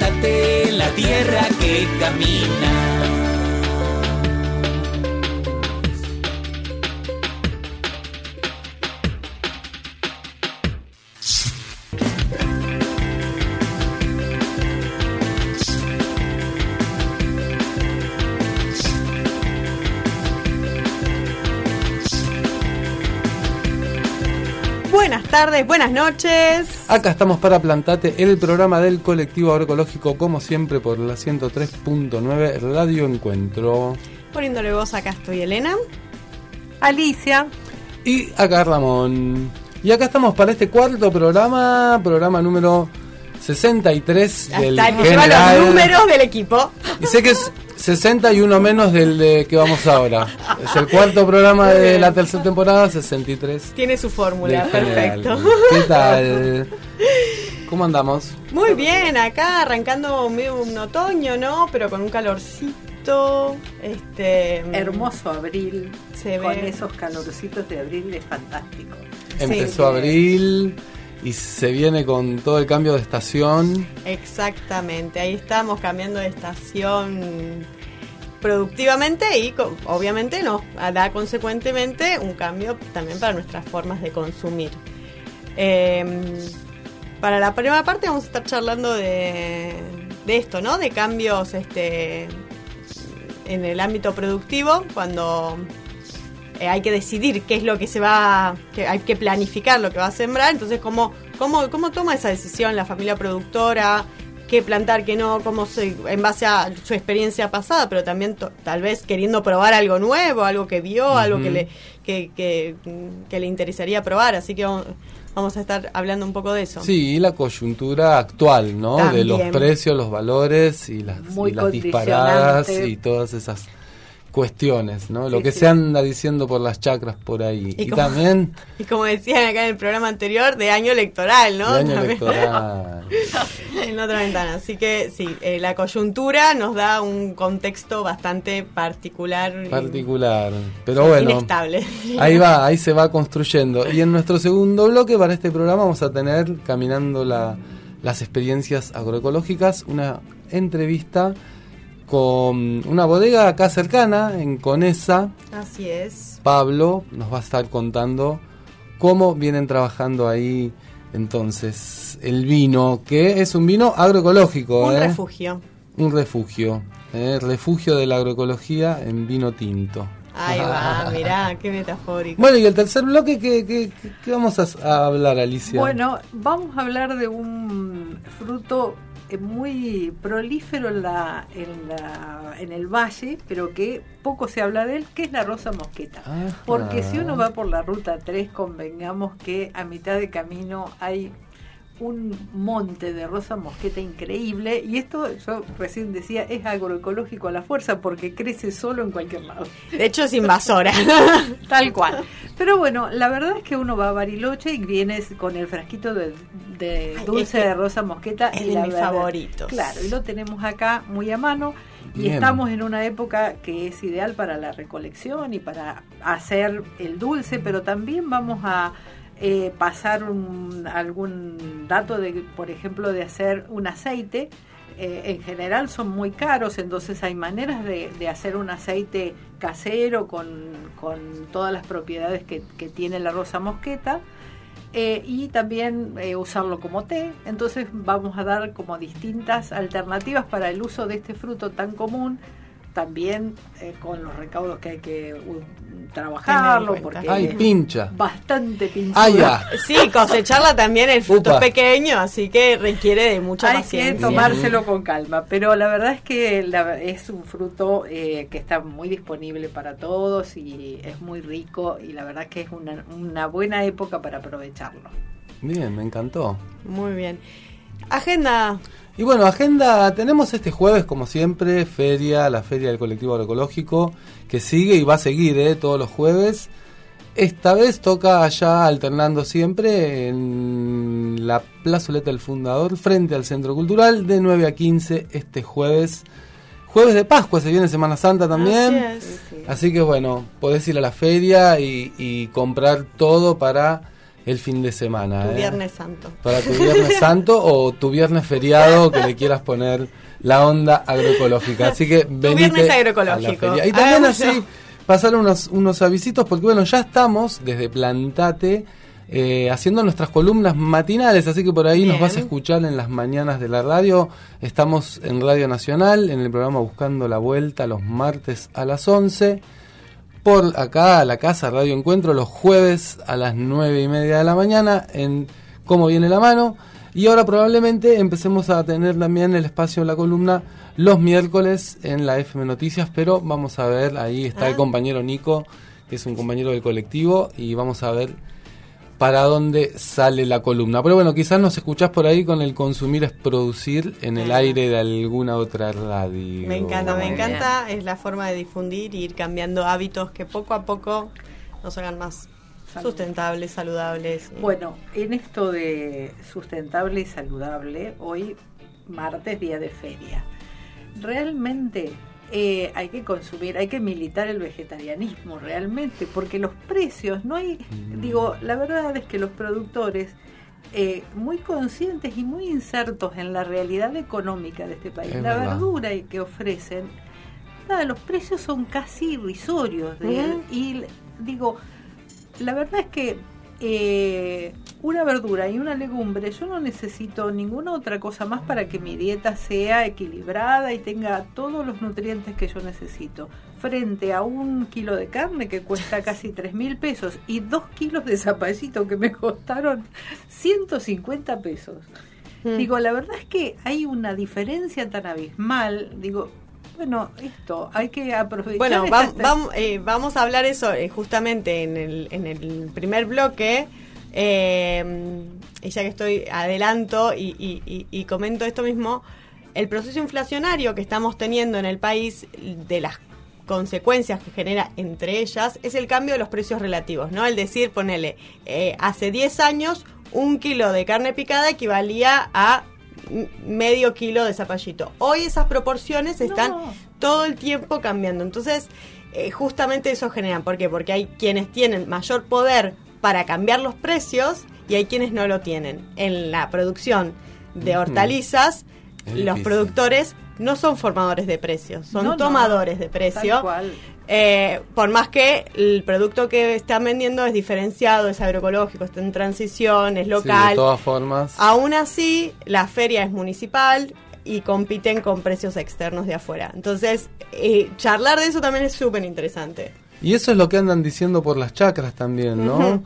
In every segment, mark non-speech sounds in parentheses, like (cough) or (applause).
Plántate en la tierra que camina. Tardes, buenas noches. Acá estamos para Plantate, el programa del colectivo agroecológico, como siempre, por la 103.9 Radio Encuentro. Poniéndole voz acá estoy Elena. Alicia. Y acá Ramón. Y acá estamos para este cuarto programa, programa número 63 del Hasta lleva general. los números del equipo. Y sé que es (laughs) 61 menos del de que vamos ahora. Es el cuarto programa de la tercera temporada, 63. Tiene su fórmula, perfecto. ¿Qué tal? ¿Cómo andamos? Muy bien, acá arrancando medio un otoño, ¿no? Pero con un calorcito. Este. Hermoso abril. Se con ve. esos calorcitos de abril es fantástico. Empezó abril y se viene con todo el cambio de estación. Exactamente, ahí estamos cambiando de estación productivamente y obviamente nos da consecuentemente un cambio también para nuestras formas de consumir. Eh, para la primera parte vamos a estar charlando de, de esto, ¿no? De cambios este, en el ámbito productivo, cuando eh, hay que decidir qué es lo que se va, que hay que planificar lo que va a sembrar, entonces cómo, cómo, cómo toma esa decisión la familia productora, qué plantar, qué no, cómo se, en base a su experiencia pasada, pero también to- tal vez queriendo probar algo nuevo, algo que vio, algo que le, que, que, que le interesaría probar, así que vamos, vamos a estar hablando un poco de eso. Sí, y la coyuntura actual, ¿no? De los precios, los valores y las, Muy y las disparadas y todas esas cuestiones, ¿no? Lo que sí. se anda diciendo por las chacras por ahí. Y Y, como- también (laughs) Y como decían acá en el programa anterior, de año electoral, ¿no? el año También. electoral. (laughs) en otra ventana. Así que sí, eh, la coyuntura nos da un contexto bastante particular. particular. Pero bueno, Inestable. ahí (laughs) va, ahí se va construyendo. Y en nuestro segundo bloque para este programa vamos a tener, caminando la- las experiencias agroecológicas, una entrevista con una bodega acá cercana, en Conesa. Así es. Pablo nos va a estar contando cómo vienen trabajando ahí entonces el vino, que es un vino agroecológico. Un ¿eh? refugio. Un refugio. ¿eh? Refugio de la agroecología en vino tinto. Ahí va, (laughs) mirá, qué metafórico. Bueno, y el tercer bloque, ¿qué, qué, vamos a, a hablar, Alicia? Bueno, vamos a hablar de un fruto muy prolífero en, la, en, la, en el valle, pero que poco se habla de él, que es la rosa mosqueta. Ajá. Porque si uno va por la ruta 3, convengamos que a mitad de camino hay un monte de rosa mosqueta increíble y esto yo recién decía es agroecológico a la fuerza porque crece solo en cualquier lado. De hecho, es invasora. (laughs) Tal cual. Pero bueno, la verdad es que uno va a Bariloche y vienes con el frasquito de, dulce de rosa mosqueta. es y de la mis verdad- favoritos. Claro, y lo tenemos acá muy a mano. Y Bien. estamos en una época que es ideal para la recolección y para hacer el dulce, pero también vamos a eh, pasar algún dato de, por ejemplo, de hacer un aceite. Eh, en general son muy caros, entonces hay maneras de, hacer un aceite casero con, con todas las propiedades que, tiene la rosa mosqueta. eh, y también usarlo como té. Entonces vamos a dar como distintas alternativas para el uso de este fruto tan común también eh, con los recaudos que hay que uh, trabajarlo, porque Ay, pincha. bastante pinchuda. Ay, ya. (laughs) Sí, cosecharla también el fruto Upa. es pequeño, así que requiere de mucha Hay que paciencia. tomárselo con calma, pero la verdad es que la- es un fruto eh, que está muy disponible para todos y es muy rico y la verdad es que es una, una buena época para aprovecharlo. Bien, me encantó. Muy bien. Agenda. Y bueno, agenda, tenemos este jueves, como siempre, feria, la feria del colectivo agroecológico, que sigue y va a seguir ¿eh? todos los jueves. Esta vez toca allá, alternando siempre, en la plazoleta del fundador, frente al Centro Cultural, de 9 a 15 este jueves. Jueves de Pascua, se viene Semana Santa también. Así es. Así que bueno, podés ir a la feria y, y comprar todo para el fin de semana. Tu ¿eh? Viernes Santo. Para tu Viernes Santo o tu Viernes feriado que le quieras poner la onda agroecológica. Así que venite viernes a la agroecológico. feria. Y también Hagámoslo. así pasar unos, unos avisitos porque bueno, ya estamos desde Plantate eh, haciendo nuestras columnas matinales, así que por ahí nos vas a escuchar en las mañanas de la radio. Estamos en Radio Nacional, en el programa Buscando la Vuelta, los martes a las 11 por acá a la casa Radio Encuentro los jueves a las nueve y media de la mañana en Cómo viene la mano. Y ahora probablemente empecemos a tener también el espacio en la columna los miércoles en la FM Noticias, pero vamos a ver, ahí está el Ah. compañero Nico, que es un compañero del colectivo, y vamos a ver para dónde sale la columna. Pero bueno, quizás nos escuchás por ahí con el consumir es producir en el aire de alguna otra radio. Me encanta, me encanta. Es la forma de difundir y ir cambiando hábitos que poco a poco nos hagan más Salud. sustentables, saludables. Bueno, en esto de sustentable y saludable, hoy martes, día de feria. Realmente eh, hay que consumir, hay que militar el vegetarianismo realmente, porque los precios, no hay, Mm. digo, la verdad es que los productores, eh, muy conscientes y muy insertos en la realidad económica de este país, Es la verdad. verdura que ofrecen, nada, los precios son casi irrisorios. de-. Y digo, la verdad es que eh, una verdura y una legumbre, yo no necesito ninguna otra cosa más para que mi dieta sea equilibrada y tenga todos los nutrientes que yo necesito. Frente a un kilo de carne que cuesta casi tres mil pesos y dos kilos de zapallito que me costaron 150 pesos. Mm. Digo, la verdad es que hay una diferencia tan abismal. Digo, bueno, esto hay que aprovechar. Bueno, eh, vamos a hablar eso eh, justamente en el, en el primer bloque. eh, y ya que estoy adelanto y, y- y- y comento esto mismo, el proceso inflacionario que estamos teniendo en el país, de las consecuencias que genera entre ellas, es el cambio de los precios relativos, ¿no? El decir, ponele, eh, hace 10 años un kilo de carne picada equivalía a medio kilo de zapallito. Hoy esas proporciones están No. todo el tiempo cambiando. Entonces, eh, justamente eso genera. ¿Por qué? Porque hay quienes tienen mayor poder para cambiar los precios y hay quienes no lo tienen. En la producción de hortalizas, los difícil. productores no son formadores de precios, son No, no. tomadores de Tal precio. cual. Eh, por más que el producto que están vendiendo es diferenciado, es agroecológico, está en transición, es Sí, local. de todas formas. Aún así, la feria es municipal y compiten con precios externos de afuera. Entonces, eh, charlar de eso también es súper interesante. Y eso es lo que andan diciendo por las chacras también, ¿no?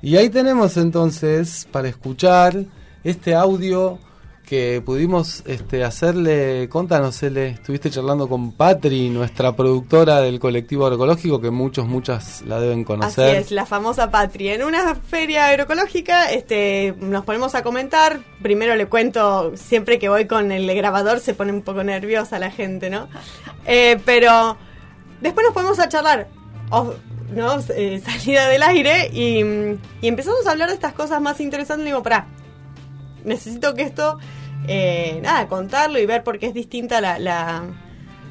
Y ahí tenemos entonces para escuchar este audio que pudimos este, hacerle, contanos, Ele, estuviste charlando con Patri, nuestra productora del colectivo agroecológico, que muchos, muchas la deben conocer. Así es, la famosa Patria. En una feria agroecológica este, nos ponemos a comentar. Primero le cuento, siempre que voy con el grabador se pone un poco nerviosa la gente, ¿no? Eh, pero después nos ponemos a charlar, off- ¿no? Eh, salida del aire y, empezamos a hablar de estas cosas más interesantes. Le digo, pará, necesito que esto, eh, nada, contarlo y ver por qué es distinta la, la-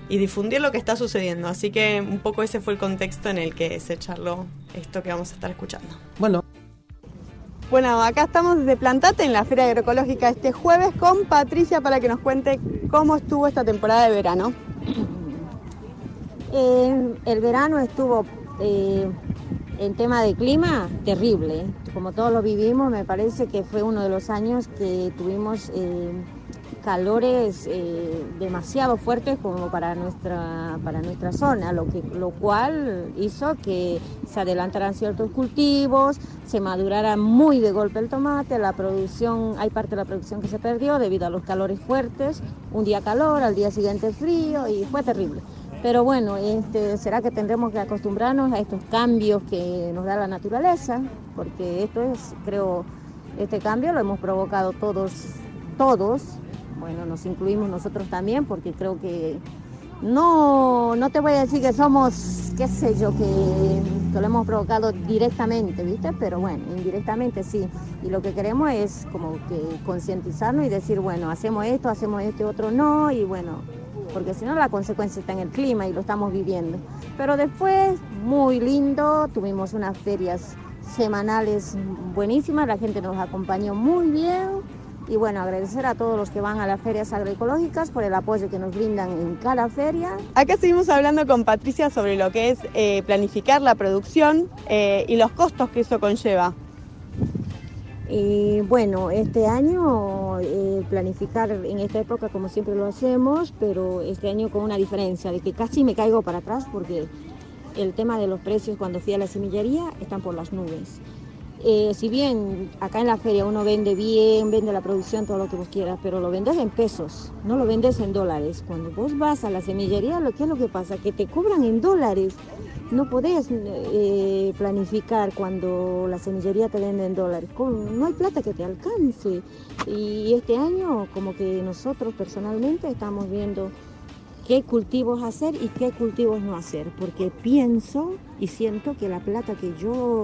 y difundir lo que está sucediendo. Así que un poco ese fue el contexto en el que se charló esto que vamos a estar escuchando. Bueno, Bueno, acá estamos desde Plantate en la Feria Agroecológica este jueves con Patricia para que nos cuente cómo estuvo esta temporada de verano. Eh, el verano estuvo eh, en tema de clima terrible. ¿eh? Como todos lo vivimos, me parece que fue uno de los años que tuvimos eh, calores eh, demasiado fuertes como para nuestra para nuestra zona, lo que lo cual hizo que se adelantaran ciertos cultivos, se madurara muy de golpe el tomate, la producción, hay parte de la producción que se perdió debido a los calores fuertes, un día calor, al día siguiente frío y fue terrible. Pero bueno, este, será que tendremos que acostumbrarnos a estos cambios que nos da la naturaleza, porque esto es, creo, este cambio lo hemos provocado todos, todos, bueno, nos incluimos nosotros también, porque creo que no, no te voy a decir que somos, qué sé yo, que, lo hemos provocado directamente, ¿viste? Pero bueno, indirectamente sí. Y lo que queremos es como que concientizarnos y decir, bueno, hacemos esto, hacemos este otro no, y bueno, porque si no la consecuencia está en el clima y lo estamos viviendo. Pero después, muy lindo, tuvimos unas ferias semanales buenísimas, la gente nos acompañó muy bien y bueno, agradecer a todos los que van a las ferias agroecológicas por el apoyo que nos brindan en cada feria. Acá seguimos hablando con Patricia sobre lo que es eh, planificar la producción eh, y los costos que eso conlleva. Y bueno, este año eh, planificar en esta época como siempre lo hacemos, pero este año con una diferencia de que casi me caigo para atrás porque el tema de los precios cuando fui a la semillería están por las nubes. Eh, si bien acá en la feria uno vende bien, vende la producción, todo lo que vos quieras, pero lo vendes en pesos, no lo vendes en dólares. Cuando vos vas a la semillería, lo que es lo que pasa, que te cobran en dólares. No podés eh, planificar cuando la semillería te vende en dólares. No hay plata que te alcance. Y este año, como que nosotros personalmente estamos viendo qué cultivos hacer y qué cultivos no hacer, porque pienso y siento que la plata que yo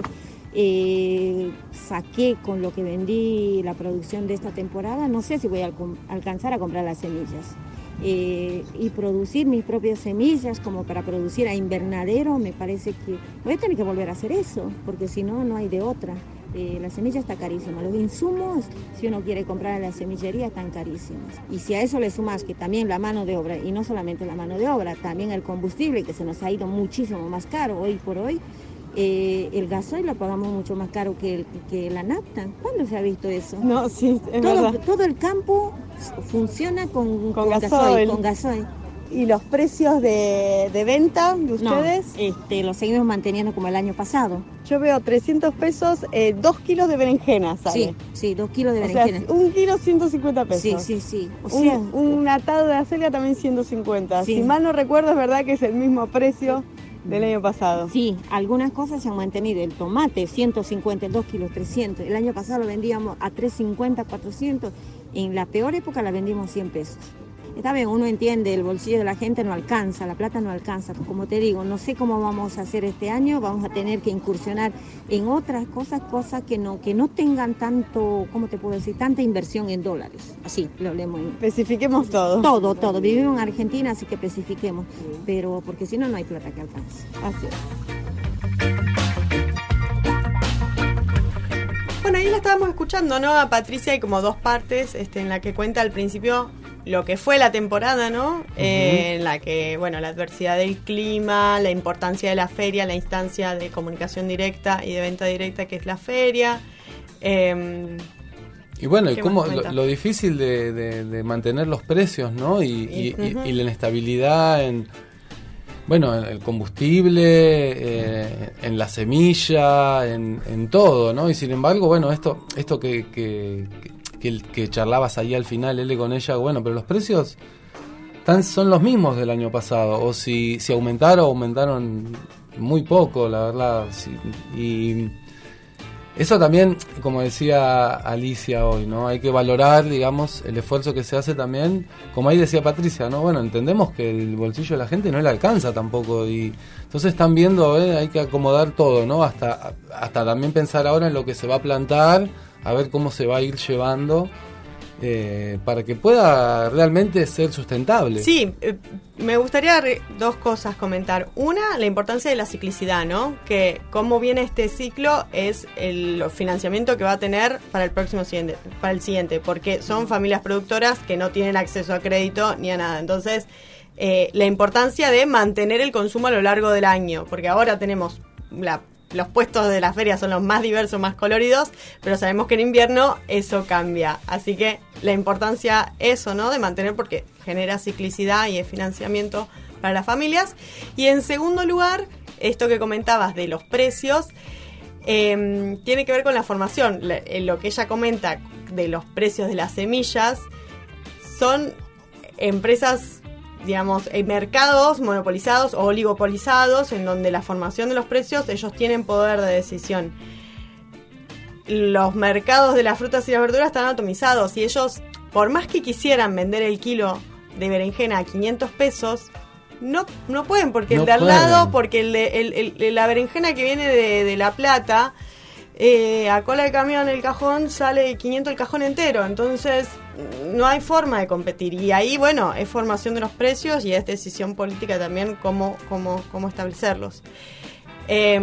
eh, saqué con lo que vendí la producción de esta temporada, no sé si voy a alcanzar a comprar las semillas. Eh, y producir mis propias semillas como para producir a invernadero, me parece que voy a tener que volver a hacer eso, porque si no, no hay de otra. Eh, la semilla está carísima, los insumos, si uno quiere comprar en la semillería, están carísimos. Y si a eso le sumas que también la mano de obra, y no solamente la mano de obra, también el combustible, que se nos ha ido muchísimo más caro hoy por hoy, eh, el gasoil lo pagamos mucho más caro que, el- que la nafta. ¿Cuándo se ha visto eso? No, sí, es todo, verdad. todo el campo funciona con, Con con gasoil. Con gasoil. ¿Y los precios de, de venta de No, ustedes? este, lo seguimos manteniendo como el año pasado. Yo veo 300 pesos, eh, 2 kilos de berenjena sale. Sí, sí, dos kilos de O sea, berenjena. un kilo 150 pesos. Sí, sí, sí. O Un- sea, un, atado de acelga también 150. Sí. Si mal no recuerdo, es verdad que es el mismo precio del año pasado. Sí, algunas cosas se han mantenido. El tomate, 150, el 2 kilos, 300. El año pasado lo vendíamos a 350, 400. En la peor época la vendimos 100 pesos. Está bien, uno entiende, el bolsillo de la gente no alcanza, la plata no alcanza. Como te digo, no sé cómo vamos a hacer este año, vamos a tener que incursionar en otras cosas, cosas que no, que no tengan tanto, ¿cómo te puedo decir? Tanta inversión en dólares. Así, lo hablemos Especifiquemos todo. todo, todo. Vivimos en Argentina, así que especifiquemos. Pero porque si no, no hay plata que alcance. Así es. Bueno, ahí la estábamos escuchando, ¿no? A Patricia hay como dos partes este, en la que cuenta al principio lo que fue la temporada, ¿no? Eh, en la que, bueno, la adversidad del clima, la importancia de la feria, la instancia de comunicación directa y de venta directa que es la feria. Eh, Y bueno, y ¿Qué cómo lo, lo difícil de, de- de mantener los precios, ¿no? Y, la inestabilidad en, bueno, en el combustible, eh, en la semilla, en, en todo, ¿no? Y sin embargo, bueno, esto, esto que, que, que, que charlabas ahí al final, L con ella, bueno, pero los precios tan, son los mismos del año pasado, o si, si aumentaron, aumentaron muy poco, la verdad. y eso también, como decía Alicia hoy, ¿no? Hay que valorar, digamos, el esfuerzo que se hace también, como ahí decía Patricia, ¿no? Bueno, entendemos que el bolsillo de la gente no le alcanza tampoco y entonces están viendo, ¿eh? hay que acomodar todo, ¿no? Hasta, hasta también pensar ahora en lo que se va a plantar, a ver cómo se va a ir llevando eh, para que pueda realmente ser sustentable. Sí, eh, me gustaría dos cosas comentar. Una, la importancia de la ciclicidad, ¿no? Que cómo viene este ciclo es el financiamiento que va a tener para el próximo siguiente, para el siguiente, porque son familias productoras que no tienen acceso a crédito ni a nada. Entonces, eh, la importancia de mantener el consumo a lo largo del año, porque ahora tenemos la los puestos de la feria son los más diversos, más coloridos, pero sabemos que en invierno eso cambia. Así que la importancia eso, ¿no? De mantener porque genera ciclicidad y financiamiento para las familias. Y en segundo lugar, esto que comentabas de los precios, eh, tiene que ver con la formación. lo que ella comenta de los precios de las semillas son empresas digamos, en mercados monopolizados o oligopolizados, en donde la formación de los precios, ellos tienen poder de decisión. Los mercados de las frutas y las verduras están atomizados y ellos, por más que quisieran vender el kilo de berenjena a 500 pesos, no, no pueden, porque el de al lado, porque el de, la berenjena que viene de, de La Plata, eh, a cola de camión el cajón sale 500 el cajón entero, entonces no hay forma de competir. Y ahí, bueno, es formación de los precios y es decisión política también cómo, cómo, cómo establecerlos. Eh,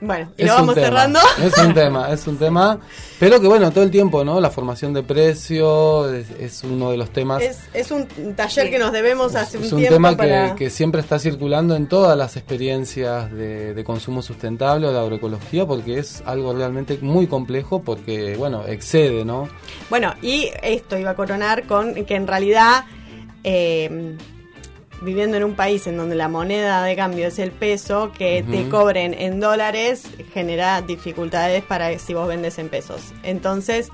bueno, y lo vamos cerrando. Es un tema, es un tema. Pero que bueno, todo el tiempo, ¿no? La formación de precio es, uno de los temas. Es, un taller que nos debemos hace un, tiempo. Es un tema que, que, siempre está circulando en todas las experiencias de, de, consumo sustentable o de agroecología, porque es algo realmente muy complejo, porque, bueno, excede, ¿no? Bueno, y esto iba a coronar con que en realidad. Eh, viviendo en un país en donde la moneda de cambio es el peso, que te cobren en dólares genera dificultades para si vos vendes en pesos. Entonces,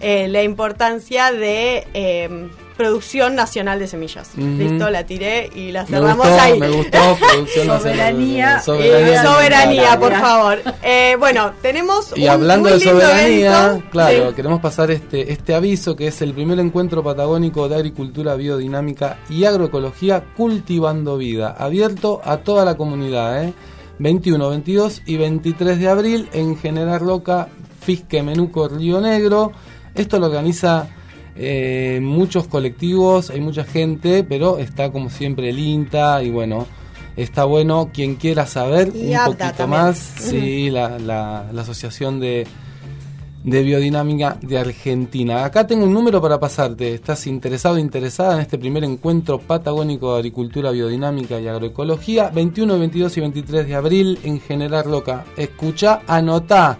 eh, la importancia de eh, producción nacional de semillas. Listo, la tiré y la cerramos ahí. Me gustó, producción (laughs) soberanía, soberanía. soberanía, por favor. Eh, bueno, tenemos. Y hablando de soberanía, claro, queremos pasar este, este aviso que es el primer encuentro patagónico de agricultura biodinámica y agroecología cultivando vida, abierto a toda la comunidad, ¿eh? 21, 22 y 23 de abril en General Loca, Fisque Menuco, Río Negro. Esto lo organiza eh, muchos colectivos, hay mucha gente, pero está como siempre el INTA y bueno, está bueno quien quiera saber un poquito más, sí, la, la, Asociación de, de Biodinámica de Argentina. Acá tengo un número para pasarte. ¿Estás interesado interesada en este primer encuentro patagónico de agricultura biodinámica y agroecología? 21, 22 y 23 de abril en General Loca. Escucha, anotá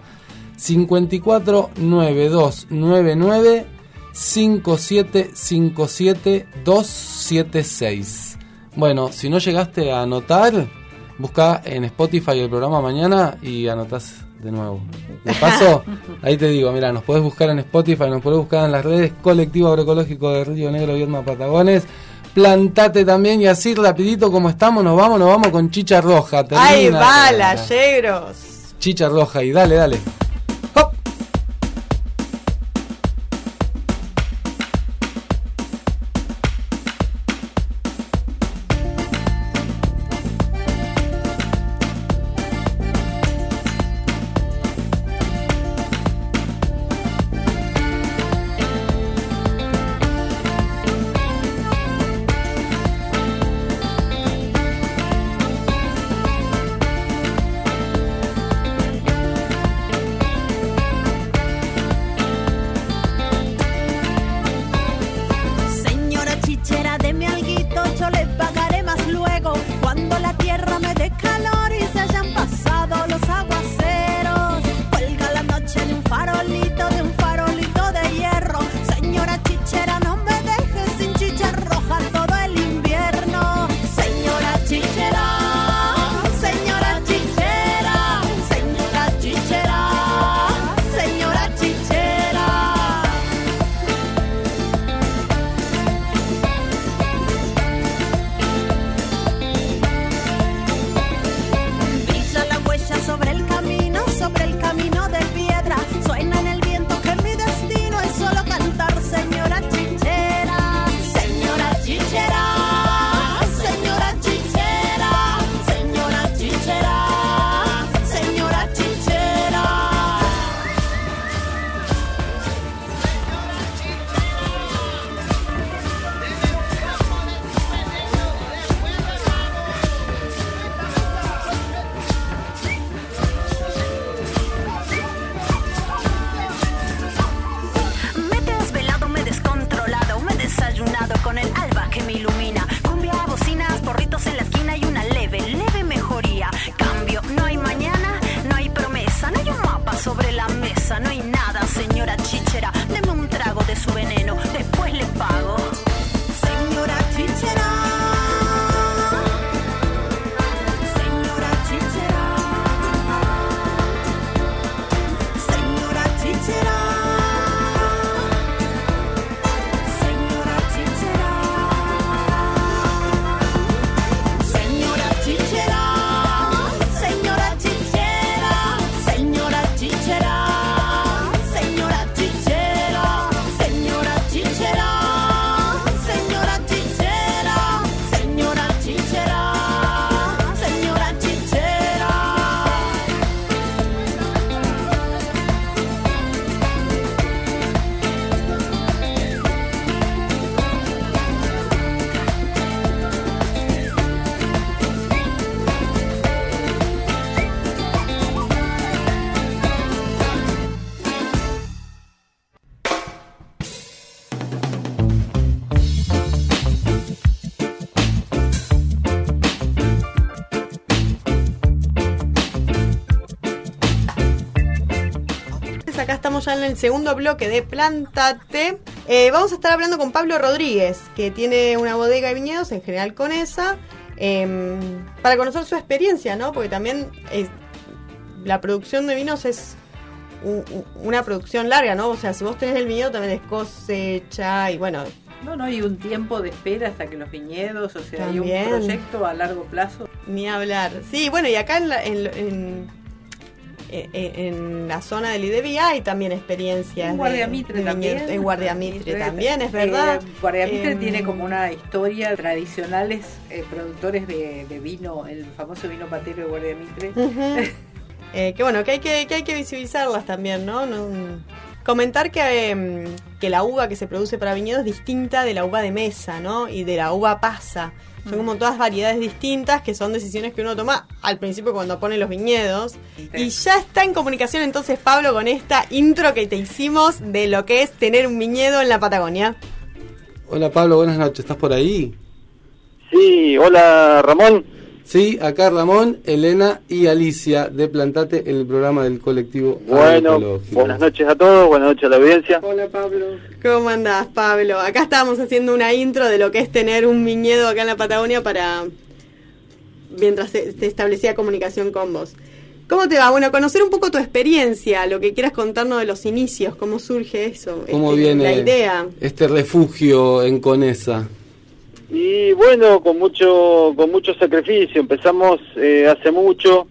54 9299 5757276. Bueno, si no llegaste a anotar, busca en Spotify el programa mañana y anotás de nuevo. De paso, (laughs) ahí te digo, mira, nos podés buscar en Spotify, nos podés buscar en las redes Colectivo Agroecológico de Río Negro, Vierma Patagones. Plantate también y así rapidito como estamos, nos vamos, nos vamos con chicha roja. ¡Ay, bala, yegros! Chicha roja y dale, dale. En el segundo bloque de Plantate. Eh, vamos a estar hablando con Pablo Rodríguez, que tiene una bodega de viñedos, en general con esa, em, para conocer su experiencia, ¿no? Porque también es- la producción de vinos es u- u- una producción larga, ¿no? O sea, si vos tenés el viñedo también es cosecha y bueno, No, no, hay un tiempo de espera hasta que los viñedos, o sea, hay También. un proyecto a largo plazo. Ni hablar. Sí, bueno, y acá en la, en, en, en- en la zona del IDEBI hay también experiencias. En Guardiamitre también. En Guardiamitre también, es eh, verdad. Guardiamitre Em, tiene como una historia tradicionales eh, productores de, de vino, el famoso vino patero de Guardiamitre. (laughs) Eh, que bueno, que hay que, que hay que visibilizarlas también, ¿no? No- comentar que, em, que la uva que se produce para viñedos es distinta de la uva de mesa, ¿no? Y de la uva pasa. Son como todas variedades distintas que son decisiones que uno toma al principio cuando pone los viñedos. Y ya está en comunicación entonces Pablo con esta intro que te hicimos de lo que es tener un viñedo en la Patagonia. Hola Pablo, buenas noches, ¿estás por ahí? Sí, hola Ramón. Sí, acá Ramón, Elena y Alicia de Plantate, el programa del colectivo Bueno, buenas noches a todos, buenas noches a la audiencia. Hola Pablo. ¿Cómo andás, Pablo? Acá estábamos haciendo una intro de lo que es tener un viñedo acá en la Patagonia para mientras se, se establecía comunicación con vos. ¿Cómo te va? Bueno, conocer un poco tu experiencia, lo que quieras contarnos de los inicios, cómo surge eso, ¿Cómo este, viene la idea. este refugio en Conesa? Y bueno, con mucho con mucho sacrificio, empezamos eh, hace mucho.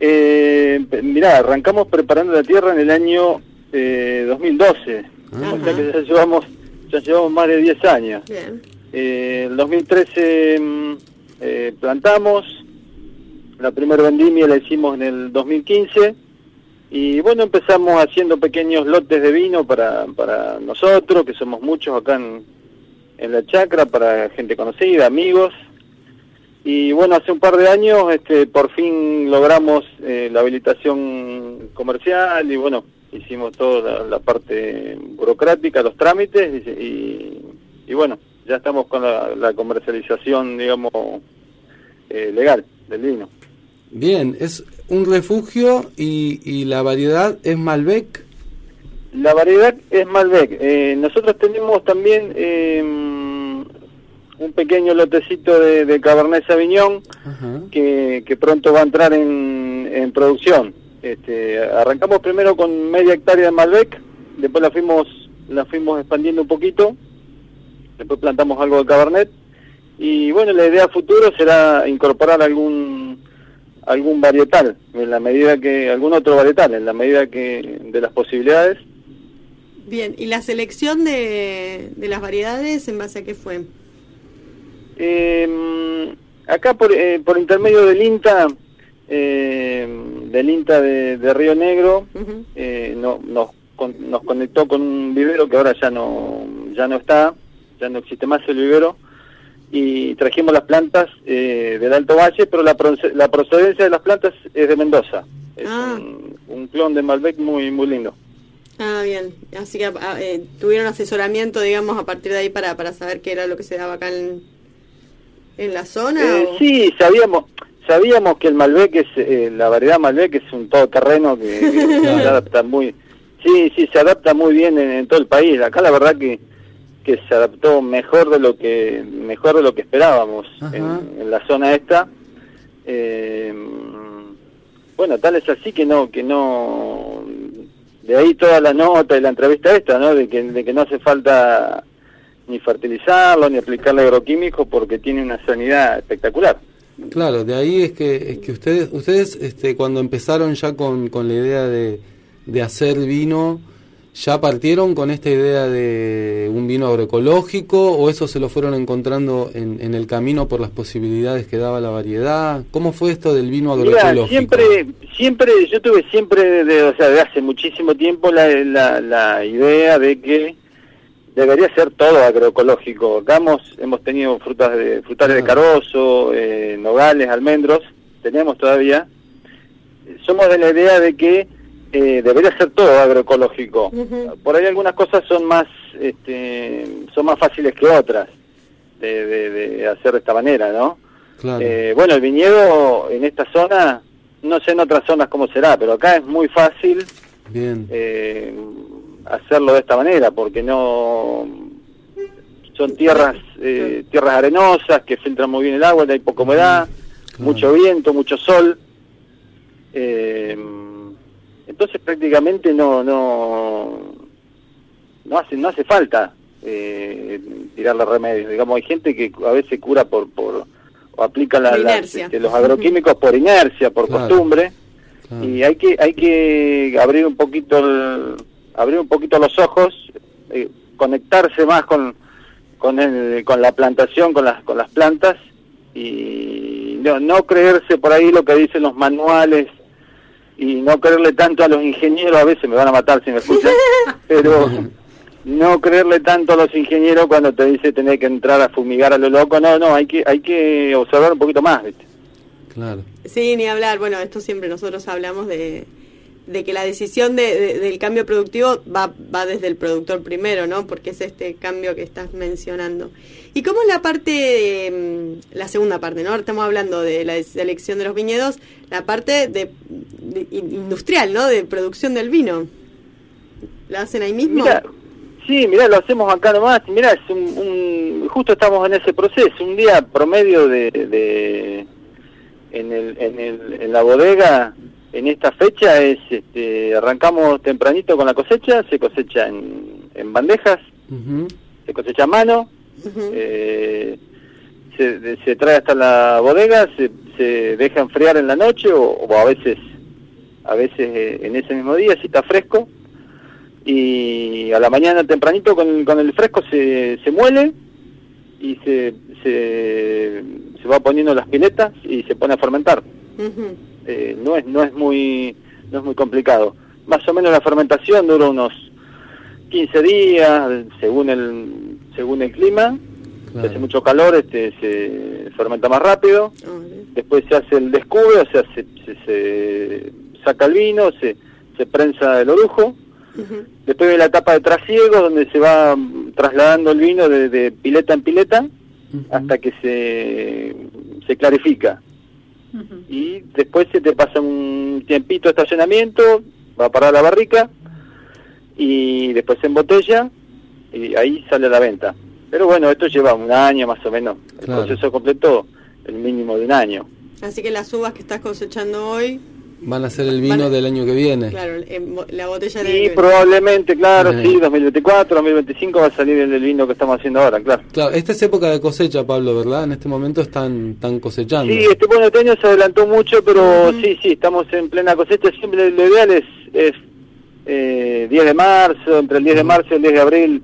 Eh, mirá, arrancamos preparando la tierra en el año eh, 2012, o sea que ya llevamos, ya llevamos más de 10 años. Bien. Eh, el 2013 mm, eh, plantamos, la primera vendimia la hicimos en el 2015 y bueno, empezamos haciendo pequeños lotes de vino para, para nosotros, que somos muchos acá en, en la chacra, para gente conocida, amigos. Y bueno, hace un par de años este, por fin logramos eh, la habilitación comercial y bueno, hicimos toda la, parte burocrática, los trámites y, y- y bueno, ya estamos con la, la comercialización, digamos, eh, legal del vino. Bien, es un refugio y, y la variedad es Malbec. La variedad es Malbec. Eh, nosotros tenemos también eh, un pequeño lotecito de, de Cabernet Sauvignon que, que pronto va a entrar en, en producción. Este, arrancamos primero con media hectárea de Malbec, después la fuimos la fuimos expandiendo un poquito, después plantamos algo de Cabernet y bueno, la idea futuro será incorporar algún algún varietal en la medida que algún otro varietal en la medida que de las posibilidades Bien, ¿y la selección de, de las variedades en base a qué fue? Eh, acá por, eh, por intermedio del INTA, eh, del INTA de, de Río Negro, eh, no, nos, con- nos conectó con un vivero que ahora ya no, ya no está, ya no existe más el vivero, y trajimos las plantas eh, del Alto Valle, pero la, la procedencia de las plantas es de Mendoza. Es un, un clon de Malbec muy, muy lindo. Ah, bien. Así que ah, eh, tuvieron asesoramiento, digamos, a partir de ahí para, para saber qué era lo que se daba acá en, en la zona. Eh, o- sí, sabíamos sabíamos que el Malbec es eh, la variedad Malbec es un todoterreno que, que (laughs) se adapta muy sí sí se adapta muy bien en, en todo el país acá la verdad que que se adaptó mejor de lo que mejor de lo que esperábamos en, en la zona esta Eh, bueno tal es así que no que no de ahí toda la nota y la entrevista esta no de que de que no hace falta ni fertilizarlo ni aplicarle agroquímicos porque tiene una sanidad espectacular. Claro, de ahí es que, es que ustedes, ustedes este, cuando empezaron ya con, con la idea de, de hacer vino, ¿ya partieron con esta idea de un vino agroecológico o eso se lo fueron encontrando en, en el camino por las posibilidades que daba la variedad? ¿Cómo fue esto del vino Mira, agroecológico? siempre, siempre, yo tuve siempre, de, o sea, de hace muchísimo tiempo la, la, la idea de que debería ser todo agroecológico. Acá hemos, hemos tenido frutas de, frutales de carozo, eh, nogales, almendros, tenemos todavía. Somos de la idea de que eh, debería ser todo agroecológico. Por ahí algunas cosas son más, este, son más fáciles que otras de, de, de hacer de esta manera, ¿no? Claro. Eh, bueno, el viñedo en esta zona, no sé en otras zonas cómo será, pero acá es muy fácil Bien. eh, hacerlo de esta manera, porque no son tierras eh, tierras arenosas que filtran muy bien el agua, hay poca humedad, mucho viento, mucho sol. Eh, entonces prácticamente no no no hace no hace falta eh, tirarle remedios. Digamos, hay gente que a veces cura por por o aplica la, este, los agroquímicos por inercia, por Claro. costumbre y hay que hay que abrir un poquito el- abrir un poquito los ojos eh, conectarse más con con el, con la plantación con las con las plantas y no, no creerse por ahí lo que dicen los manuales y no creerle tanto a los ingenieros a veces me van a matar si me escuchan (laughs) pero no creerle tanto a los ingenieros cuando te dice tener que entrar a fumigar a lo loco no no hay que hay que observar un poquito más ¿viste? Claro. Sí, ni hablar. Bueno, esto siempre nosotros hablamos de, de que la decisión de, de- del cambio productivo va, va desde el productor primero, ¿no? Porque es este cambio que estás mencionando. ¿Y cómo es la parte, de, mm, la segunda parte, ¿no? Estamos hablando de la selección de los viñedos, la parte de, industrial, ¿no? De producción del vino. ¿La hacen ahí mismo? Sí, mira, lo hacemos acá nomás. Mira, es un, un- justo estamos en ese proceso. Un día promedio de, de en, el, en, el, en la bodega en esta fecha es, este, arrancamos tempranito con la cosecha, se cosecha en, en bandejas, se cosecha a mano, eh, se, trae hasta la bodega, se, se deja enfriar en la noche o, o a veces a veces eh, en ese mismo día si está fresco y a la mañana tempranito con, el- con el fresco se, se muele y se, se, se va poniendo las piletas y se pone a fermentar. Eh, no es no es muy no es muy complicado. Más o menos la fermentación dura unos 15 días según el según el clima. Si hace mucho calor este se fermenta más rápido. Después se hace el descubre, o sea, se, se, se saca el vino, se, se prensa el orujo. Después viene la etapa de trasiego, donde se va mm, trasladando el vino de, de pileta en pileta hasta que se, se clarifica. Y después se te pasa un tiempito de estacionamiento, va a parar la barrica y después se embotella y ahí sale a la venta. Pero bueno, esto lleva un año más o menos. El proceso completo, el mínimo de un año. Así que las uvas que estás cosechando hoy, Van a ser el vino del año que viene. claro, en la botella Y de... probablemente, claro, sí, 2024, 2025 va a salir el, el vino que estamos haciendo ahora, claro. Claro, esta es época de cosecha, Pablo, ¿verdad? En este momento están, están cosechando. Sí, este bueno, este año se adelantó mucho, pero sí, sí, estamos en plena cosecha. Siempre lo ideal es, es eh, 10 de marzo, entre el 10 de marzo y el 10 de abril,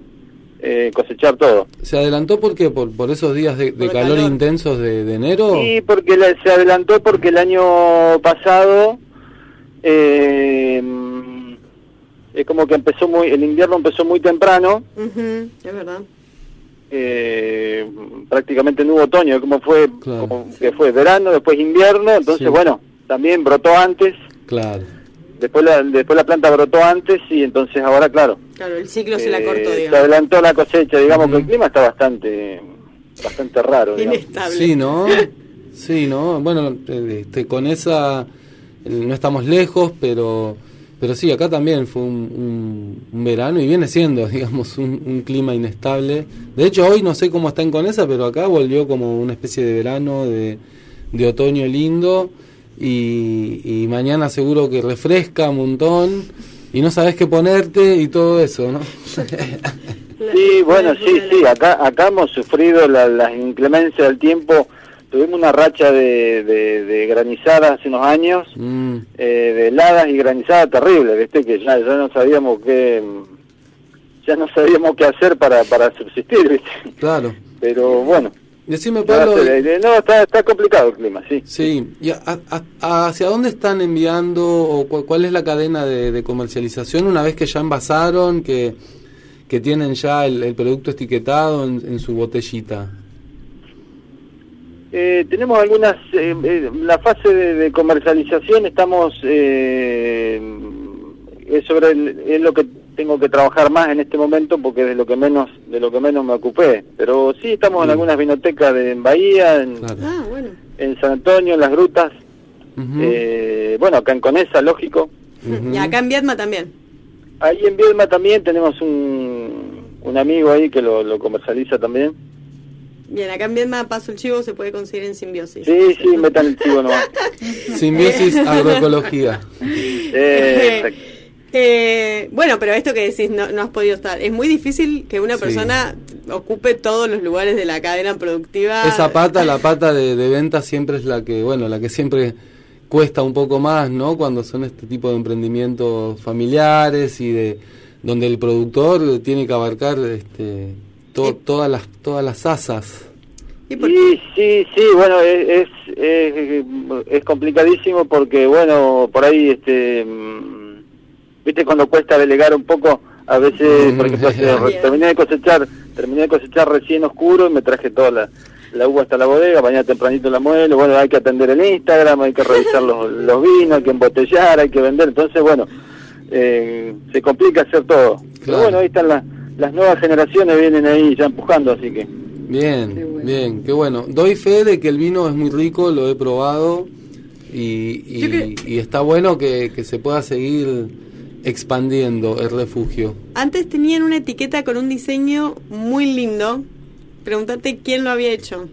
eh, cosechar todo. ¿Se adelantó por qué? ¿Por, por esos días de, calor, calor. intensos de, de enero? Sí, porque la- se adelantó porque el año pasado eh, es como que empezó muy, el invierno empezó muy temprano, es verdad. eh, prácticamente no hubo otoño, como fue, como que fue verano, después invierno, entonces Sí. bueno, también brotó antes, Claro. después la, después la planta brotó antes y entonces ahora claro, Claro, el ciclo se la eh, cortó, se digamos. adelantó la cosecha, digamos que el clima está bastante, bastante raro. digamos. Sí, ¿no? Sí, ¿no? Bueno, eh, este, con esa no estamos lejos, pero pero sí, acá también fue un, un- verano y viene siendo, (laughs) digamos, un, un clima inestable. De hecho, hoy no sé cómo está en Conesa, pero acá volvió como una especie de verano, de, de otoño lindo y, y mañana seguro que refresca un montón y no sabes qué ponerte y todo eso, ¿no? (laughs) Sí, bueno, sí, sí, acá, acá hemos sufrido la- las inclemencias del tiempo. Tuvimos una racha de, de, de granizadas hace unos años, Mm, eh, de heladas y granizadas terribles, ¿viste? Que ya, ya no sabíamos qué, ya no sabíamos qué hacer para, para subsistir, ¿viste? claro. Pero bueno. Decime, Pablo, no, está, está complicado el clima, sí. Sí, ¿y a- a- hacia dónde están enviando o cu- cuál es la cadena de, de comercialización una vez que ya envasaron, que, que tienen ya el, el producto etiquetado en, en su botellita? Eh, tenemos algunas, eh, eh, la fase de, de comercialización estamos, eh, es sobre el- es lo que tengo que trabajar más en este momento porque es de lo que menos, de lo que menos me ocupé. Pero sí estamos en algunas vinotecas de, en Bahía, en, Ah, bueno. en San Antonio, en las grutas, eh, bueno acá en Conesa, lógico. Y acá en Viedma también. Ahí en Viedma también tenemos un, un amigo ahí que lo, lo comercializa también. Bien, acá en Viedma Paso el Chivo se puede conseguir en simbiosis. Sí, sí, metan el chivo nomás. (laughs) Simbiosis agroecología. (laughs) Eh. Eh, bueno, pero esto que decís, no, no has podido estar. Es muy difícil que una Sí. persona ocupe todos los lugares de la cadena productiva. Esa pata, la pata de, de venta siempre es la que, bueno, la que siempre cuesta un poco más, ¿no? Cuando son este tipo de emprendimientos familiares y de donde el productor tiene que abarcar este, to- todas las todas las asas. ¿Y por Sí, sí, sí, bueno, es, es, es, es complicadísimo porque, bueno, por ahí, este, mm, viste, cuando cuesta delegar un poco, a veces, por ejemplo, (laughs) terminé de cosechar, terminé de cosechar recién oscuro y me traje toda la, la uva hasta la bodega, mañana tempranito la muelo, bueno, hay que atender el Instagram, hay que revisar los, (laughs) los vinos, hay que embotellar, hay que vender, entonces, bueno, eh, se complica hacer todo. Pero bueno, ahí están las, las nuevas generaciones, vienen ahí ya empujando, así que... Bien, bien, qué bueno. Doy fe de que el vino es muy rico, lo he probado y, y- y está bueno que, que se pueda seguir expandiendo el refugio. Antes tenían una etiqueta con un diseño muy lindo. Pregúntate quién lo había hecho.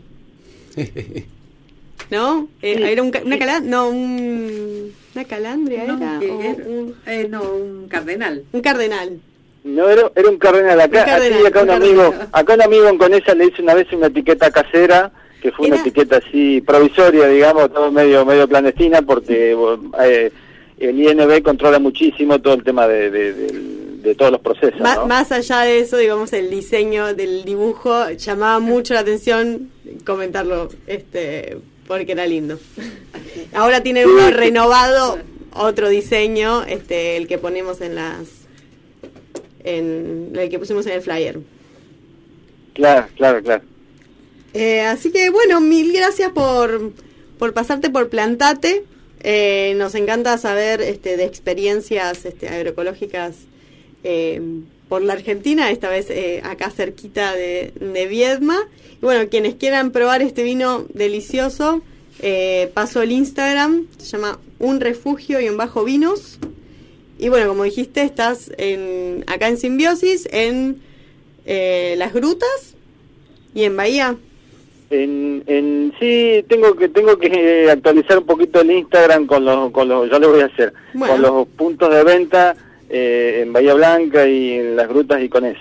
(laughs) ¿No? Eh, ¿Era un, ca- una calandria? No, un, una calandria No, era. era- un, Eh, no, un cardenal. un cardenal. No, era, era un cardenal. Acá, Un cardenal, así, acá un un amigo, cardenal. acá un amigo en Conesa le hice una vez una etiqueta casera, que fue una etiqueta así provisoria, digamos, todo medio medio clandestina, porque eh, el INB controla muchísimo todo el tema de, de, todos los procesos. Má- ¿no? Más allá de eso, digamos, el diseño del dibujo llamaba mucho la atención comentarlo, este, porque era lindo. Ahora tienen uno renovado, otro diseño, este, el que ponemos en las, en el que pusimos en el flyer. Claro, claro, claro. Eh, así que bueno, mil gracias por, por pasarte por Plantate. Eh, nos encanta saber este, de experiencias este, agroecológicas eh, por la Argentina, esta vez eh, acá cerquita de, de Viedma. Y bueno, quienes quieran probar este vino delicioso, paso el Instagram, se llama Un Refugio y un Bajo Vinos. Y bueno, como dijiste, estás en, acá en Simbiosis, en eh, Las Grutas y en Bahía. En, en sí tengo que tengo que actualizar un poquito el Instagram con los con los ya lo voy a hacer Bueno. con los puntos de venta eh, en Bahía Blanca y en las grutas y con eso.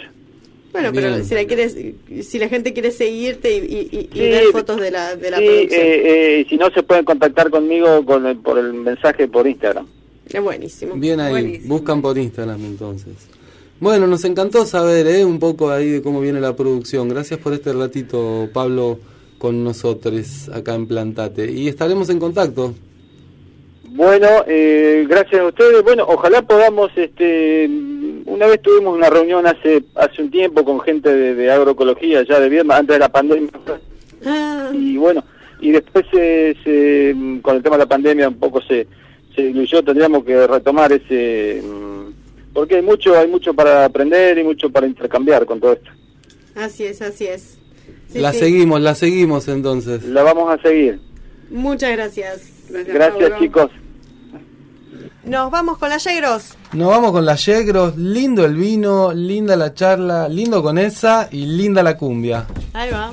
Bueno, pero Bien. si la quieres, si la gente quiere seguirte y, y- y- y Sí, ver fotos de la, de la sí, producción, eh, eh, y si no se pueden contactar conmigo con el- por el mensaje por Instagram. Es buenísimo. Bien ahí, Buenísimo. buscan por Instagram entonces. Bueno, nos encantó saber ¿eh? un poco ahí de cómo viene la producción. Gracias por este ratito, Pablo, con nosotros acá en Plantate. Y estaremos en contacto. Bueno, eh, gracias a ustedes. Bueno, ojalá podamos, este, una vez tuvimos una reunión hace hace un tiempo con gente de, de agroecología ya de Viedma, antes de la pandemia. Ah, y bueno y después se, se, con el tema de la pandemia un poco se se diluyó tendríamos que retomar ese mm, porque hay mucho hay mucho para aprender y mucho para intercambiar con todo esto así es, así es. Sí, la sí. seguimos, la seguimos entonces. la vamos a seguir Muchas gracias. gracias Pablo. chicos Nos vamos con la Yegros. Nos vamos con las Yegros. Lindo el vino, linda la charla, lindo con esa y linda la cumbia. Ahí va.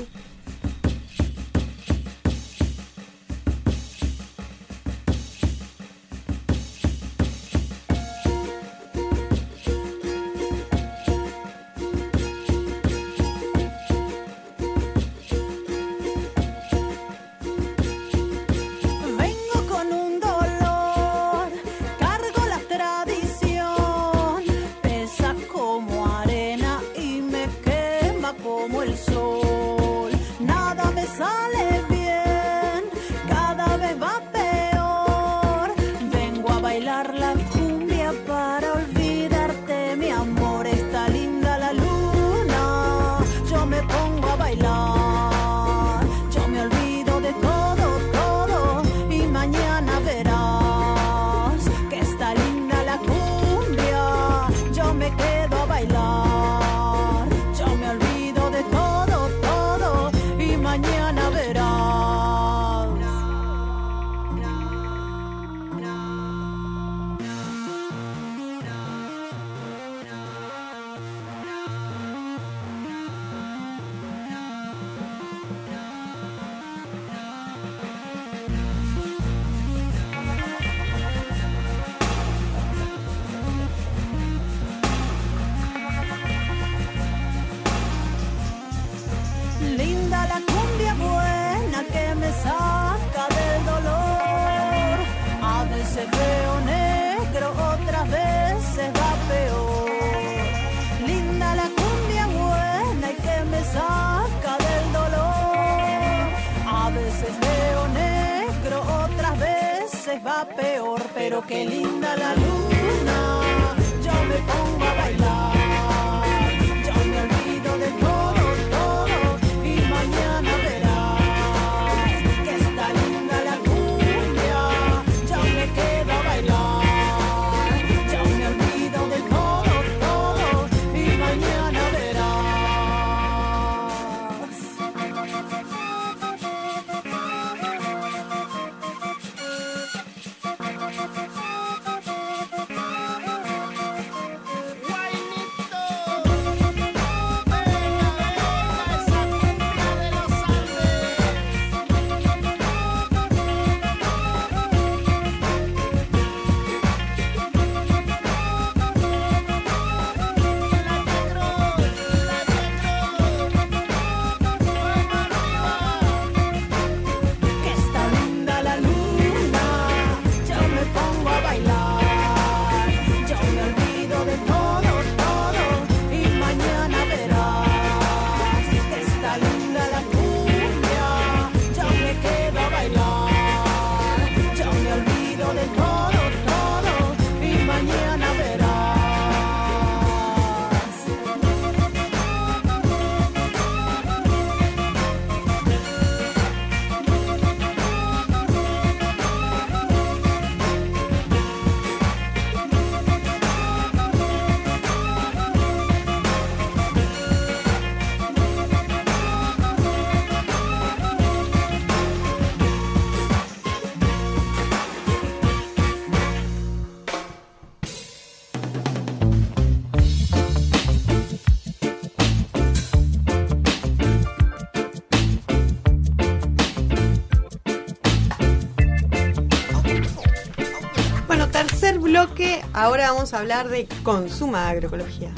Ahora vamos a hablar de consuma agroecología.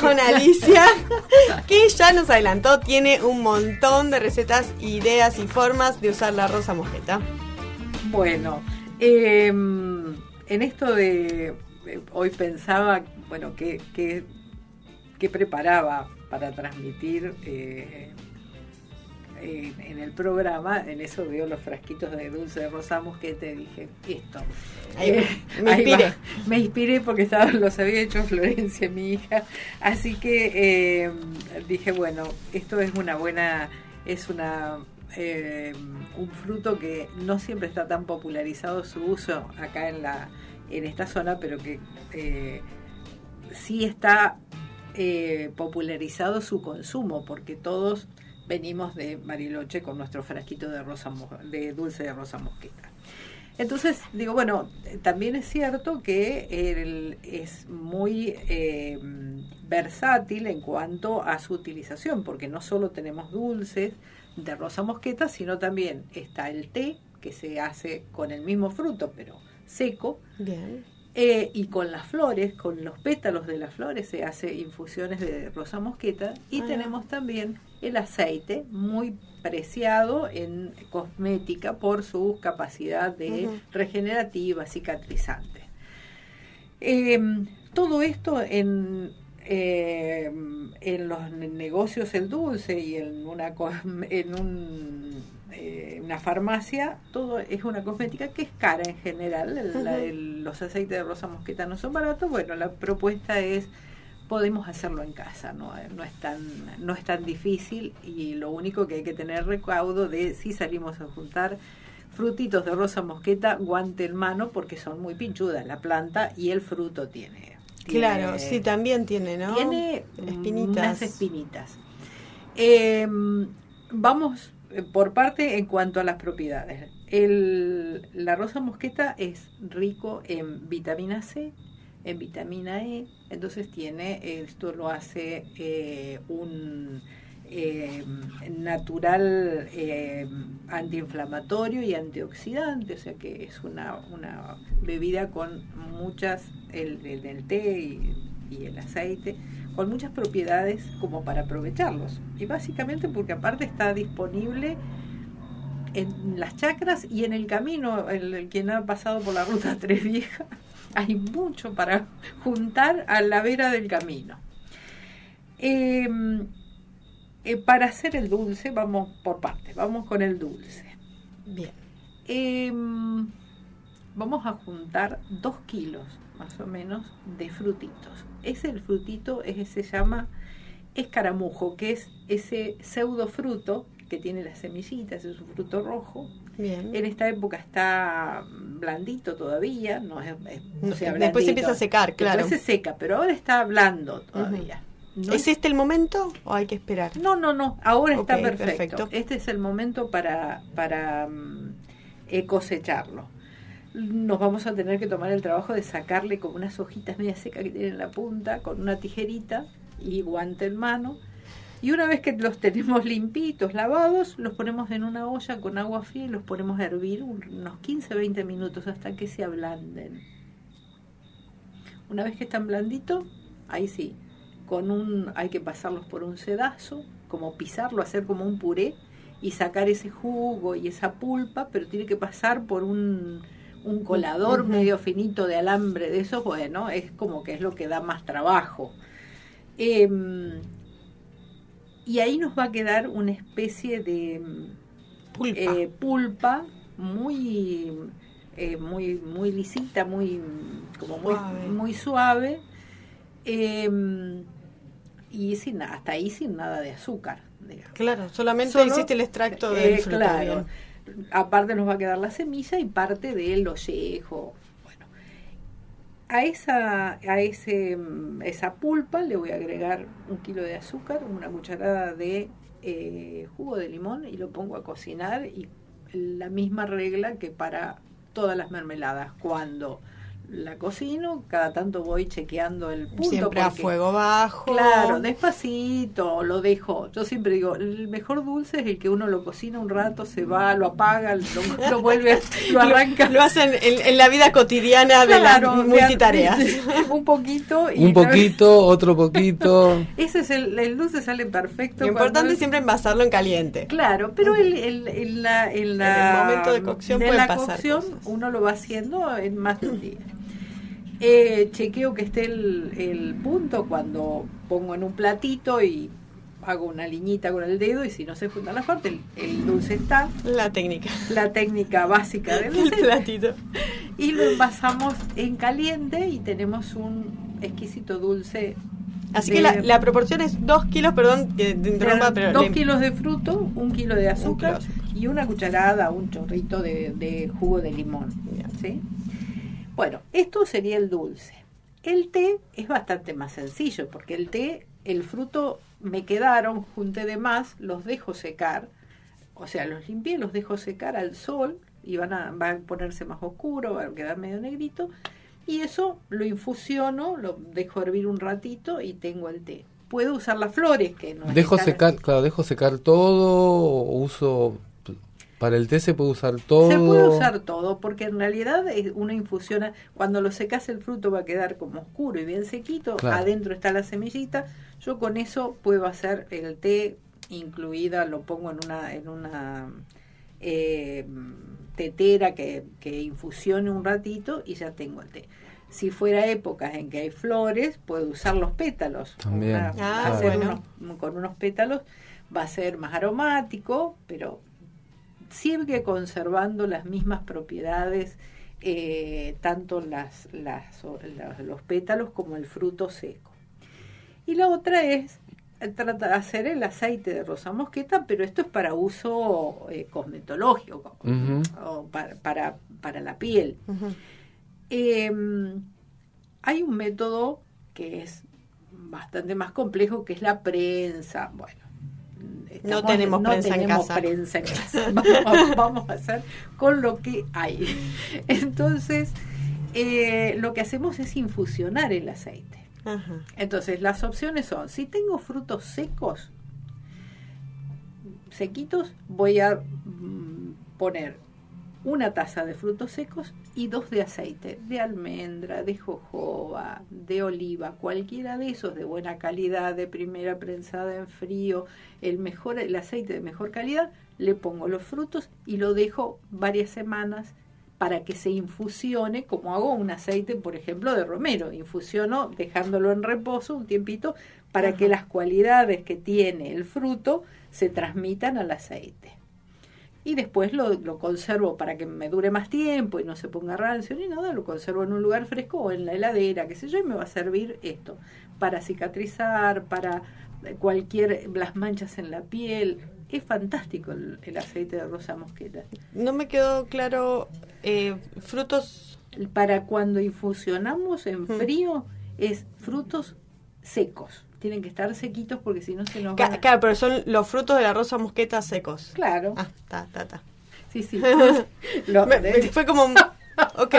Con Alicia, (laughs) que ya nos adelantó, tiene un montón de recetas, ideas y formas de usar la rosa mosqueta. Bueno, eh, en esto de eh, hoy pensaba, bueno, que, que, que preparaba para transmitir eh, en, en el programa, en eso veo los frasquitos de dulce de rosa mosqueta y dije, esto. Ahí Eh, me ahí inspiré. va. Me inspiré porque estaba, los había hecho Florencia, mi hija. Así que eh, dije, bueno, esto es una buena, es una eh, un fruto que no siempre está tan popularizado su uso acá en la en esta zona, pero que sí está eh, popularizado su consumo, porque todos venimos de Bariloche con nuestro frasquito de rosa de dulce de rosa mosqueta. Entonces, digo, bueno, también es cierto que el- es muy eh, versátil en cuanto a su utilización, porque no solo tenemos dulces de rosa mosqueta, sino también está el té, que se hace con el mismo fruto, pero seco, Bien. eh, y con las flores, con los pétalos de las flores se hace infusiones de rosa mosqueta y Ah. tenemos también el aceite muy preciado en cosmética por su capacidad de regenerativa, cicatrizante. Eh, todo esto en, eh, en los ne- negocios el dulce y en una en un, eh, una farmacia todo es una cosmética que es cara en general. La- el- los aceites de rosa mosqueta no son baratos. Bueno la propuesta es podemos hacerlo en casa no no es tan no es tan difícil y lo único que hay que tener recaudo de si salimos a juntar frutitos de rosa mosqueta guante en mano porque son muy pinchudas la planta y el fruto tiene Claro, sí, también tiene, ¿no? tiene espinitas. unas espinitas. Eh, vamos eh, por parte en cuanto a las propiedades. El, la rosa mosqueta es rico en vitamina C, en vitamina E, entonces tiene, esto lo hace eh, un eh, natural eh, antiinflamatorio y antioxidante, o sea que es una, una bebida con muchas, el, el, té y, el aceite, con muchas propiedades como para aprovecharlos. Y básicamente porque aparte está disponible en las chacras y en el camino, el, el quien ha pasado por la ruta (laughs) Tres Viejas, hay mucho para (laughs) juntar a la vera del camino. Eh, eh, para hacer el dulce, vamos por partes, vamos con el dulce. Bien. Eh, vamos a juntar dos kilos más o menos de frutitos. Ese el frutito es, se llama escaramujo, que es ese pseudo fruto que tiene las semillitas, es un fruto rojo. Bien. En esta época está blandito todavía, no es, es- o sea, Después se empieza a secar, claro. Después se seca, pero ahora está blando todavía. No ¿Es este el momento o hay que esperar? no, no, no, ahora está perfecto. perfecto. Este es el momento para, para mm, eh, cosecharlo. Nos vamos a tener que tomar el trabajo de sacarle como unas hojitas media secas que tiene en la punta, con una tijerita y guante en mano. Y una vez que los tenemos limpitos, lavados, los ponemos en una olla con agua fría y los ponemos a hervir un- unos 15-20 minutos hasta que se ablanden. Una vez que están blanditos, ahí sí, con un hay que pasarlos por un sedazo, como pisarlo, hacer como un puré y sacar ese jugo y esa pulpa, pero tiene que pasar por un, un colador medio finito de alambre de esos, bueno, es como que es lo que da más trabajo. Em, y ahí nos va a quedar una especie de em, Pulpa. eh, pulpa muy eh, muy muy lisita muy como muy Suave. muy suave em, y sin hasta ahí sin nada de azúcar digamos. Claro, solamente Solo- existe el extracto Eh, del fruto. claro bien. aparte nos va a quedar la semilla y parte del ollejo a esa a ese mm, esa pulpa le voy a agregar un kilo de azúcar una cucharada de eh, jugo de limón y lo pongo a cocinar y la misma regla que para todas las mermeladas. Cuando la cocino cada tanto voy chequeando el punto Siempre a fuego bajo. Claro, despacito, lo dejo. Yo siempre digo, el mejor dulce es el que uno lo cocina un rato, se va, lo apaga, lo, lo vuelve, (laughs) lo arranca. Lo hacen en, en la vida cotidiana de Claro, las de- multitareas. (laughs) un poquito. y Un la- poquito, otro poquito. (laughs) Ese es el, el dulce sale perfecto. Lo importante es siempre envasarlo en caliente. Claro, pero el, el- en la, en la- En el momento de cocción de pueden la pasar cocción cosas. uno lo va haciendo en más de un día. Eh, chequeo que esté el, el punto cuando pongo en un platito y hago una liñita con el dedo y si no se juntan las partes, el, el dulce está. La técnica. La técnica básica del (laughs) El dulce. platito. Y lo envasamos en caliente y tenemos un exquisito dulce. Así de- que la, la proporción es 2 kilos, perdón que te interrumpa, pero dos le- kilos de fruto, un kilo de azúcar, kilo y una cucharada, un chorrito de, de jugo de limón. ¿sí? Bueno, esto sería el dulce. El té es bastante más sencillo, porque el té, el fruto me quedaron, junté de más, los dejo secar, o sea, los limpié, los dejo secar al sol y van a, van a ponerse más oscuro, van a quedar medio negrito, y eso lo infusiono, lo dejo hervir un ratito y tengo el té. Puedo usar las flores, que no es Dejo secar, claro, dejo secar todo, o uso para el té se puede usar todo. Se puede usar todo, porque en realidad es una infusiona, cuando lo secas el fruto va a quedar como oscuro y bien sequito, Claro. adentro está la semillita, yo con eso puedo hacer el té incluida, lo pongo en una, en una eh, tetera que, que infusione un ratito y ya tengo el té. Si fuera épocas en que hay flores, puedo usar los pétalos. También, Una- Ah, hacer bueno. unos- con unos pétalos va a ser más aromático, pero sigue conservando las mismas propiedades, eh, tanto las, las, los pétalos como el fruto seco. Y la otra es eh, trata de hacer el aceite de rosa mosqueta, pero esto es para uso eh, cosmetológico, o para, para, para la piel. Eh, hay un método que es bastante más complejo, que es la prensa. Bueno, No tenemos prensa en tenemos casa. prensa en casa. (laughs) Vamos, vamos a hacer con lo que hay. Entonces, eh, lo que hacemos es infusionar el aceite. Ajá. Entonces, las opciones son, si tengo frutos secos, sequitos, voy a mm, poner una taza de frutos secos y dos de aceite, de almendra, de jojoba, de oliva, cualquiera de esos de buena calidad, de primera prensada en frío, el mejor el aceite de mejor calidad, le pongo los frutos y lo dejo varias semanas para que se infusione, como hago un aceite, por ejemplo, de romero. Infusiono dejándolo en reposo un tiempito para que las cualidades que tiene el fruto se transmitan al aceite. Y después lo, lo conservo para que me dure más tiempo y no se ponga rancio ni nada, lo conservo en un lugar fresco o en la heladera, qué sé yo, y me va a servir esto para cicatrizar, para cualquier, las manchas en la piel. Es fantástico el, el aceite de rosa mosqueta. No me quedó claro, eh, frutos... Para cuando infusionamos en frío es frutos secos. Tienen que estar sequitos porque si no se nos van a- Claro, pero son los frutos de la rosa mosqueta secos. Claro. Ah, ta, ta, ta. Sí, sí. (laughs) Lo- Me- me- fue como... un- Ok.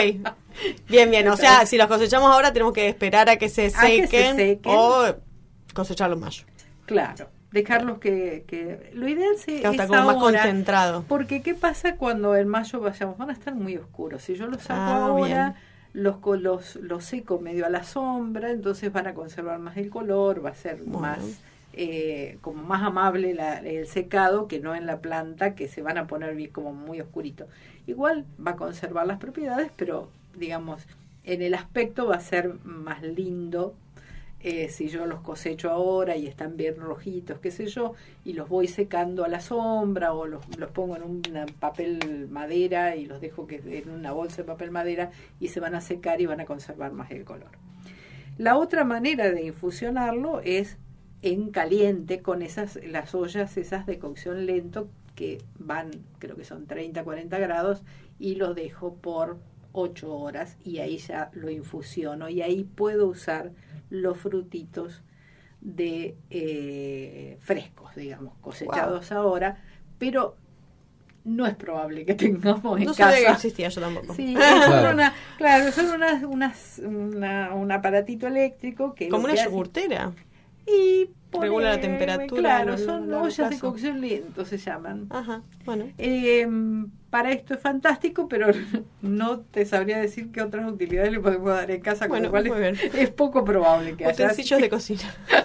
Bien, bien. O sea, si los cosechamos ahora tenemos que esperar a que se A que se sequen, o cosecharlos en mayo. Claro, dejarlos que, que lo ideal se, Que está es como más concentrado. Porque qué pasa cuando en mayo vayamos, van a estar muy oscuros. Si yo los saco Ah, ahora, los, los los seco medio a la sombra, entonces van a conservar más el color, va a ser Bueno. más eh, como más amable la- el secado que no en la planta que se van a poner bien como muy oscurito. Igual va a conservar las propiedades, pero digamos en el aspecto va a ser más lindo eh, si yo los cosecho ahora y están bien rojitos, qué sé yo, y los voy secando a la sombra o los, los pongo en un papel madera y los dejo que en una bolsa de papel madera y se van a secar y van a conservar más el color. La otra manera de infusionarlo es en caliente con esas las ollas esas de cocción lento que van, creo que son 30, 40 grados y lo dejo por 8 horas y ahí ya lo infusiono y ahí puedo usar los frutitos de eh, frescos, digamos, cosechados ahora, pero no es probable que tengamos en No casa. sabía que existía yo tampoco. Sí, (laughs) Claro. son, una, claro, son unas, unas, una- un aparatito eléctrico que... Como una hace- Y Regula la pone- temperatura, Claro, son ollas de cocción lento, se llaman. Ajá, bueno. Eh, para esto es fantástico, pero (laughs) no te sabría decir qué otras utilidades le podemos dar en casa, con lo cual es poco probable que haya. Utensilios de cocina. (laughs)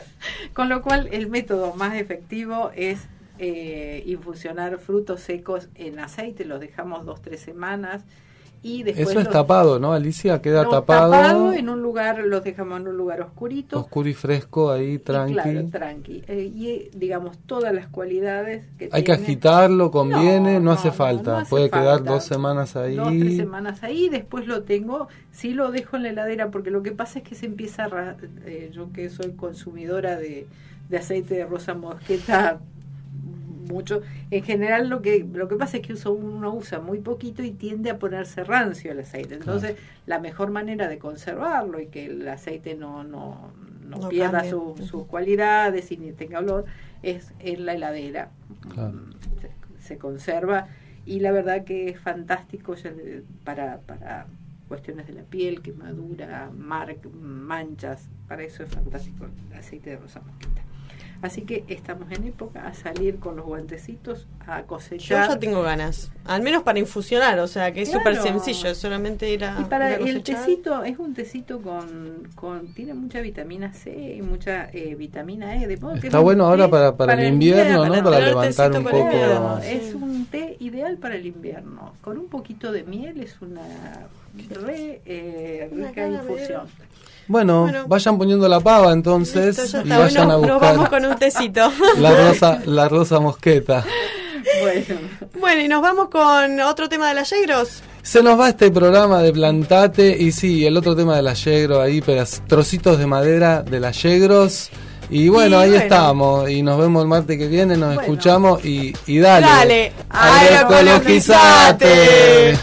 Con lo cual, el método más efectivo es eh, infusionar frutos secos en aceite, los dejamos dos, tres semanas y después Eso es los- tapado, ¿no, Alicia? Queda tapado, tapado en un lugar, los dejamos en un lugar oscurito. oscuro y fresco, ahí y tranqui. claro, tranqui. Eh, y digamos todas las cualidades que Hay que agitarlo, conviene, no, No, hace no, falta. no hace Puede quedar falta. dos semanas ahí. Dos, tres semanas ahí, después lo tengo, sí lo dejo en la heladera, porque lo que pasa es que se empieza a, eh, yo que soy consumidora de, de aceite de rosa mosqueta mucho, en general lo que lo que pasa es que uso, uno usa muy poquito y tiende a ponerse rancio el aceite, entonces la mejor manera de conservarlo y que el aceite no, no, no, No pierda su- sus cualidades y ni tenga olor, es en la heladera. Claro. se, se conserva y la verdad que es fantástico ya de- para, para cuestiones de la piel, quemadura, mar, manchas, para eso es fantástico el aceite de rosa mosqueta. Así que estamos en época a salir con los guantecitos a Yo cosechar. ya tengo ganas. Al menos para infusionar, o sea que es súper Claro. sencillo, es solamente ir a. Y para ir a el tecito, es un tecito con, con tiene mucha vitamina C y mucha eh, vitamina E. De modo que es Está bueno ahora para, para, el invierno, ¿no? Para levantar un poco. invierno. Es un té ideal para el invierno. Con un poquito de miel es una re eh, rica infusión. Bueno, Bueno. vayan poniendo la pava entonces Listo, y vayan Bueno, a nos vamos buscar con un tecito. (laughs) la rosa, la rosa mosqueta. Bueno, Bueno, y nos vamos con otro tema de las Yegros. Se nos va este programa de Plantate y sí, el otro tema de la Yegro ahí, trocitos de madera de la Yegros. Y bueno, Y ahí bueno. estamos y nos vemos el martes que viene, nos Bueno. escuchamos y, y dale. Dale, agroecologizate. agroecologizate.